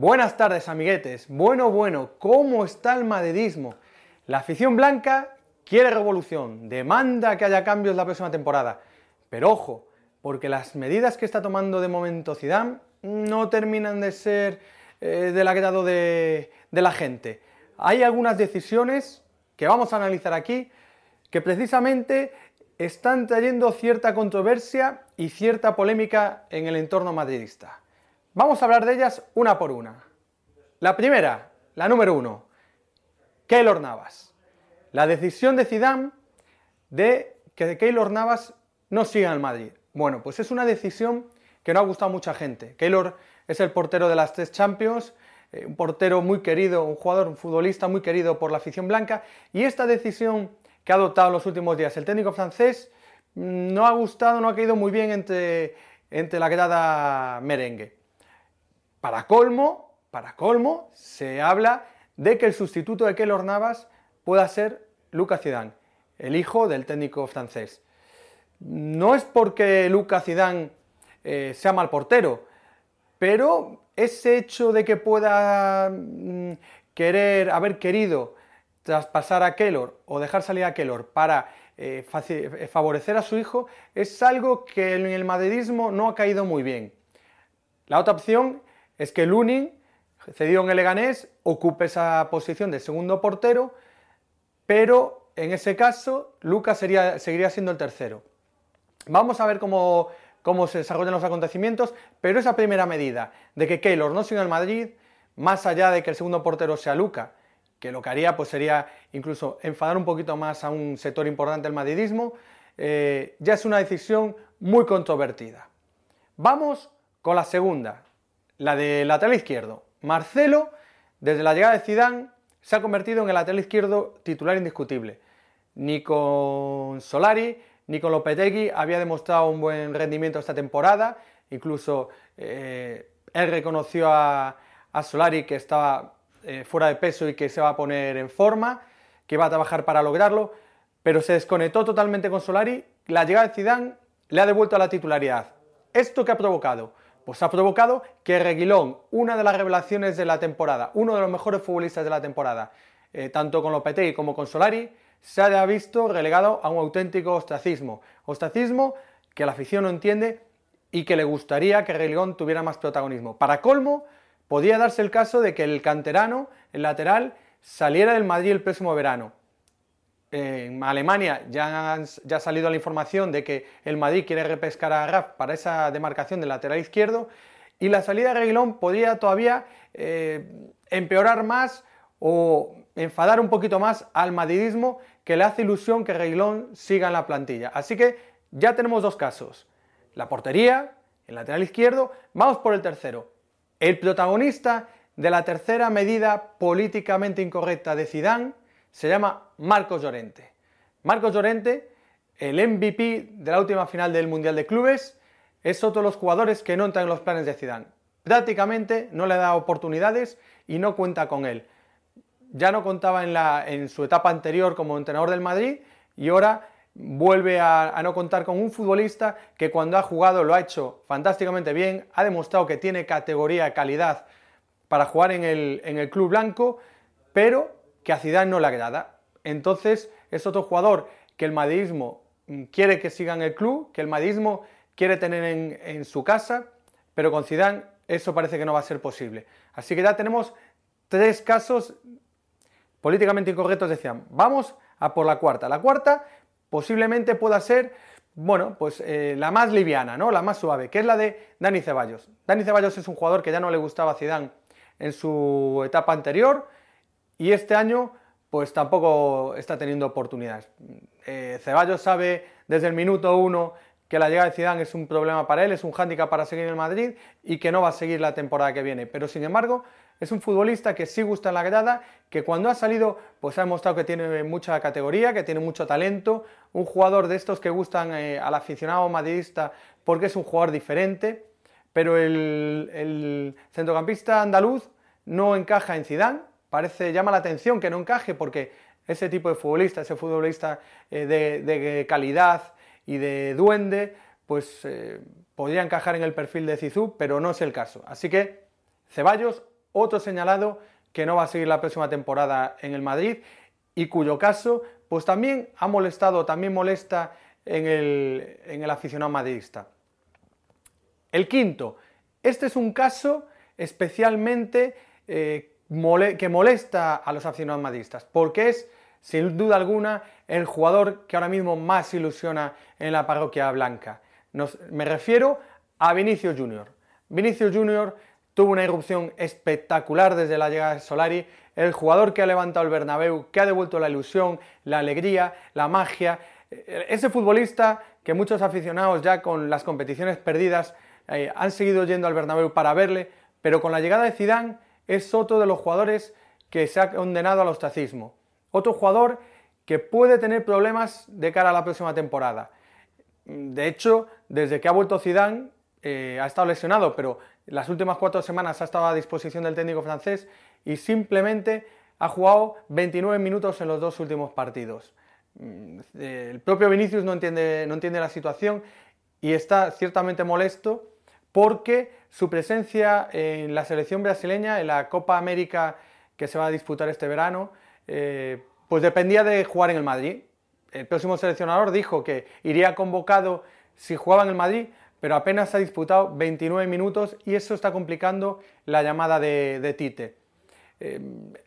Buenas tardes, amiguetes. Bueno, bueno, ¿cómo está el madridismo? La afición blanca quiere revolución, demanda que haya cambios la próxima temporada. Pero ojo, porque las medidas que está tomando de momento Zidane no terminan de ser eh, del agrado de, de la gente. Hay algunas decisiones que vamos a analizar aquí que precisamente están trayendo cierta controversia y cierta polémica en el entorno madridista. Vamos a hablar de ellas una por una. La primera, la número uno, Keylor Navas. La decisión de Zidane de que Keylor Navas no siga en Madrid. Bueno, pues es una decisión que no ha gustado a mucha gente. Keylor es el portero de las tres Champions, eh, un portero muy querido, un jugador, un futbolista muy querido por la afición blanca, y esta decisión que ha adoptado en los últimos días el técnico francés mm, no ha gustado, no ha caído muy bien entre, entre la grada merengue. Para colmo, para colmo, se habla de que el sustituto de Keylor Navas pueda ser Lucas Zidane, el hijo del técnico francés. No es porque Lucas Zidane eh, sea mal portero, pero ese hecho de que pueda mm, querer, haber querido traspasar a Keylor o dejar salir a Keylor para eh, eh, favorecer a su hijo es algo que en el madridismo no ha caído muy bien. La otra opción es que Lunin, cedido en el Leganés, ocupe esa posición de segundo portero, pero en ese caso Lucas seguiría siendo el tercero. Vamos a ver cómo, cómo se desarrollan los acontecimientos, pero esa primera medida de que Keylor no siga en Madrid, más allá de que el segundo portero sea Luca, que lo que haría pues sería incluso enfadar un poquito más a un sector importante del madridismo, eh, ya es una decisión muy controvertida. Vamos con la segunda, la de lateral izquierdo. Marcelo, desde la llegada de Zidane, se ha convertido en el lateral izquierdo titular indiscutible. Ni con Solari, ni con Lopetegui había demostrado un buen rendimiento esta temporada. Incluso eh, él reconoció a, Solari que estaba eh, fuera de peso y que se va a poner en forma, que va a trabajar para lograrlo, pero se desconectó totalmente con Solari. La llegada de Zidane le ha devuelto a la titularidad. ¿Esto qué ha provocado? Pues ha provocado que Reguilón, una de las revelaciones de la temporada, uno de los mejores futbolistas de la temporada, eh, tanto con Lopetegui como con Solari, se haya visto relegado a un auténtico ostracismo. Ostracismo que la afición no entiende y que le gustaría que Reguilón tuviera más protagonismo. Para colmo, podía darse el caso de que el canterano, el lateral, saliera del Madrid el próximo verano en Alemania ya, ha salido la información de que el Madrid quiere repescar a Raf para esa demarcación del lateral izquierdo y la salida de Reguilón podría todavía eh, empeorar más o enfadar un poquito más al madridismo que le hace ilusión que Reguilón siga en la plantilla. Así que ya tenemos dos casos, la portería, el lateral izquierdo, vamos por el tercero. El protagonista de la tercera medida políticamente incorrecta de Zidane se llama Marcos Llorente. Marcos Llorente, el MVP de la última final del Mundial de Clubes, es otro de los jugadores que no entran en los planes de Zidane. Prácticamente no le da oportunidades y no cuenta con él. Ya no contaba en, su etapa anterior como entrenador del Madrid y ahora vuelve a, no contar con un futbolista que cuando ha jugado lo ha hecho fantásticamente bien, ha demostrado que tiene categoría, calidad para jugar en el club blanco, pero que a Zidane no le agrada. Entonces es otro jugador que el madridismo mm, quiere que siga en el club, que el madridismo quiere tener en, su casa, pero con Zidane eso parece que no va a ser posible. Así que ya tenemos tres casos políticamente incorrectos decían. Vamos a por la cuarta. La cuarta posiblemente pueda ser, bueno, pues eh, la más liviana, ¿no? La más suave, que es la de Dani Ceballos. Dani Ceballos es un jugador que ya no le gustaba a Zidane en su etapa anterior, y este año pues tampoco está teniendo oportunidades. Eh, Ceballos sabe desde el minuto uno que la llegada de Zidane es un problema para él, es un hándicap para seguir en el Madrid y que no va a seguir la temporada que viene. Pero sin embargo, es un futbolista que sí gusta en la grada, que cuando ha salido, pues ha demostrado que tiene mucha categoría, que tiene mucho talento, un jugador de estos que gustan eh, al aficionado madridista porque es un jugador diferente, pero el, el centrocampista andaluz no encaja en Zidane, parece, llama la atención que no encaje porque ese tipo de futbolista, ese futbolista eh, de, calidad y de duende, pues eh, podría encajar en el perfil de Zizou, pero no es el caso. Así que Ceballos otro señalado que no va a seguir la próxima temporada en el Madrid y cuyo caso pues también ha molestado, también molesta en el, en el aficionado madridista. El quinto, este es un caso especialmente eh, que molesta a los aficionados madridistas, porque es, sin duda alguna, el jugador que ahora mismo más ilusiona en la parroquia blanca. me refiero a Vinicius Junior. Vinicius Junior tuvo una irrupción espectacular desde la llegada de Solari, el jugador que ha levantado el Bernabéu, que ha devuelto la ilusión, la alegría, la magia, ese futbolista que muchos aficionados ya con las competiciones perdidas eh, han seguido yendo al Bernabéu para verle, pero con la llegada de Zidane es otro de los jugadores que se ha condenado al ostracismo. Otro jugador que puede tener problemas de cara a la próxima temporada. De hecho, desde que ha vuelto Zidane, eh, ha estado lesionado, pero las últimas cuatro semanas ha estado a disposición del técnico francés y simplemente ha jugado 29 minutos en los dos últimos partidos. Mm, el propio Vinicius no entiende, no entiende la situación y está ciertamente molesto porque su presencia en la selección brasileña, en la Copa América que se va a disputar este verano, eh, pues dependía de jugar en el Madrid. El próximo seleccionador dijo que iría convocado si jugaba en el Madrid, pero apenas ha disputado 29 minutos y eso está complicando la llamada de, Tite. Eh,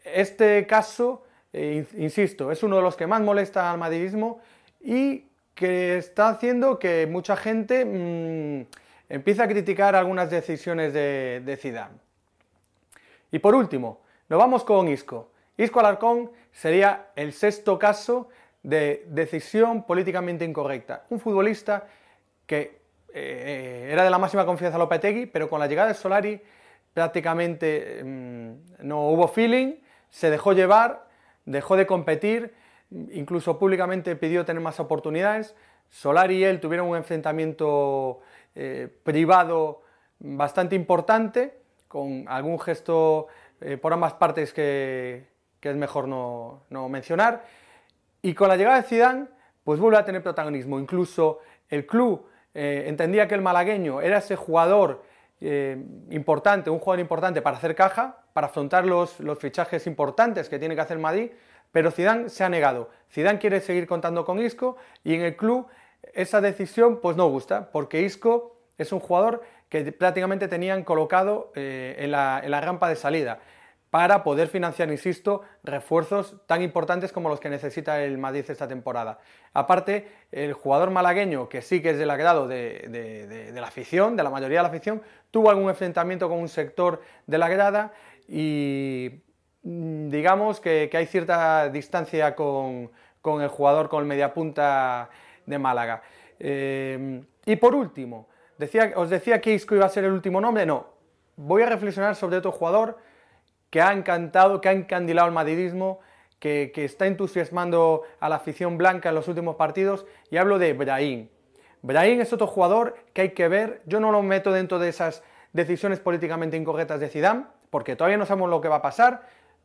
este caso, eh, insisto, es uno de los que más molesta al madridismo y que está haciendo que mucha gente mm, empiece a criticar algunas decisiones de, de Zidane. Y por último, nos vamos con Isco. Isco Alarcón sería el sexto caso de decisión políticamente incorrecta. Un futbolista que eh, era de la máxima confianza Lopetegui, pero con la llegada de Solari prácticamente mm, no hubo feeling, se dejó llevar, dejó de competir, incluso públicamente pidió tener más oportunidades. Solari y él tuvieron un enfrentamiento eh, privado bastante importante, con algún gesto eh, por ambas partes que, es mejor no, no, mencionar. Y con la llegada de Zidane, pues vuelve a tener protagonismo. Incluso el club eh, entendía que el malagueño era ese jugador importante, un jugador importante para hacer caja, para afrontar los, fichajes importantes que tiene que hacer Madrid, pero Zidane se ha negado. Zidane quiere seguir contando con Isco y en el club esa decisión pues no gusta, porque Isco es un jugador que prácticamente tenían colocado eh, en la rampa de salida para poder financiar, insisto, refuerzos tan importantes como los que necesita el Madrid esta temporada. Aparte, el jugador malagueño, que sí que es del agrado de, la afición, de la mayoría de la afición, tuvo algún enfrentamiento con un sector de la grada y mm, digamos que, hay cierta distancia con, el jugador, con el mediapunta de Málaga. Eh, y por último, decía, os decía que Isco iba a ser el último nombre, no. Voy a reflexionar sobre otro jugador que ha encantado, que ha encandilado el madridismo, que, está entusiasmando a la afición blanca en los últimos partidos, y hablo de Brahim. Brahim es otro jugador que hay que ver, yo no lo meto dentro de esas decisiones políticamente incorrectas de Zidane, porque todavía no sabemos lo que va a pasar,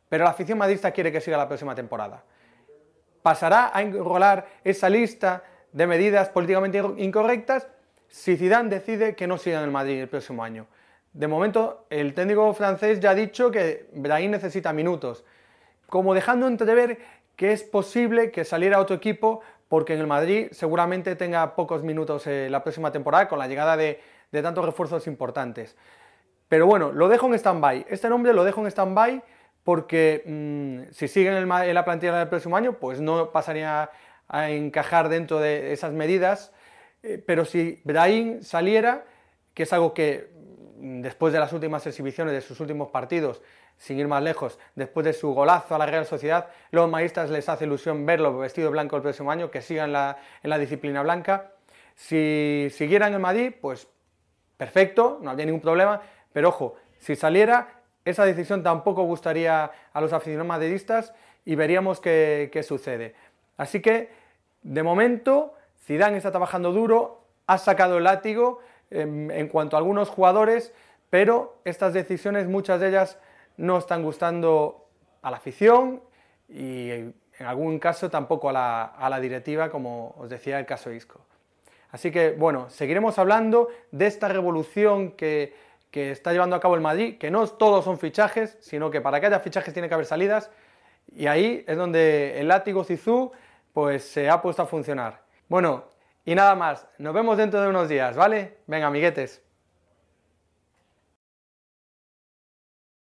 pero la afición madridista quiere que siga la próxima temporada. Pasará a enrolar esa lista de medidas políticamente incorrectas si Zidane decide que no siga en el Madrid el próximo año. De momento, el técnico francés ya ha dicho que Brahim necesita minutos, como dejando entrever que es posible que saliera otro equipo porque en el Madrid seguramente tenga pocos minutos eh, la próxima temporada con la llegada de, tantos refuerzos importantes. Pero bueno, lo dejo en stand-by. Este nombre lo dejo en stand-by porque mm, si sigue en, la plantilla del próximo año, pues no pasaría a encajar dentro de esas medidas. Eh, pero si Brahim saliera, que es algo que después de las últimas exhibiciones de sus últimos partidos, sin ir más lejos, después de su golazo a la Real Sociedad, los maristas les hace ilusión verlo vestido blanco el próximo año, que sigan en la disciplina blanca. Si siguieran en Madrid, pues perfecto, no habría ningún problema, pero ojo, si saliera, esa decisión tampoco gustaría a los aficionados madridistas y veríamos qué, sucede. Así que, de momento, Zidane está trabajando duro, ha sacado el látigo, en, cuanto a algunos jugadores, pero estas decisiones, muchas de ellas, no están gustando a la afición y en algún caso tampoco a la, directiva, como os decía el caso Isco. Así que, bueno, seguiremos hablando de esta revolución que, que está llevando a cabo el Madrid, que no todos son fichajes, sino que para que haya fichajes tiene que haber salidas, y ahí es donde el látigo Zizú pues se ha puesto a funcionar. Bueno, y nada más, nos vemos dentro de unos días, ¿vale? Venga, amiguetes.